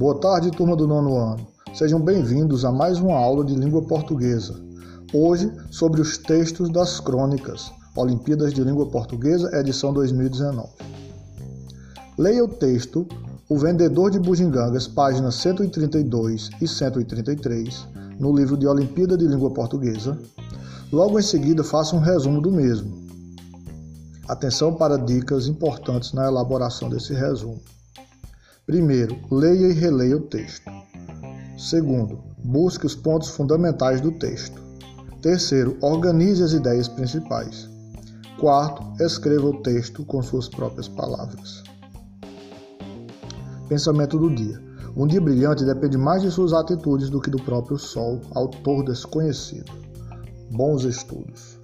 Boa tarde, turma do nono ano. Sejam bem-vindos a mais uma aula de língua portuguesa. Hoje, sobre os textos das crônicas, Olimpíadas de Língua Portuguesa, edição 2019. Leia o texto O Vendedor de Bugigangas, páginas 132 e 133, no livro de Olimpíada de Língua Portuguesa. Logo em seguida, faça um resumo do mesmo. Atenção para dicas importantes na elaboração desse resumo. Primeiro, leia e releia o texto. Segundo, busque os pontos fundamentais do texto. Terceiro, organize as ideias principais. Quarto, escreva o texto com suas próprias palavras. Pensamento do dia. Um dia brilhante depende mais de suas atitudes do que do próprio sol, autor desconhecido. Bons estudos.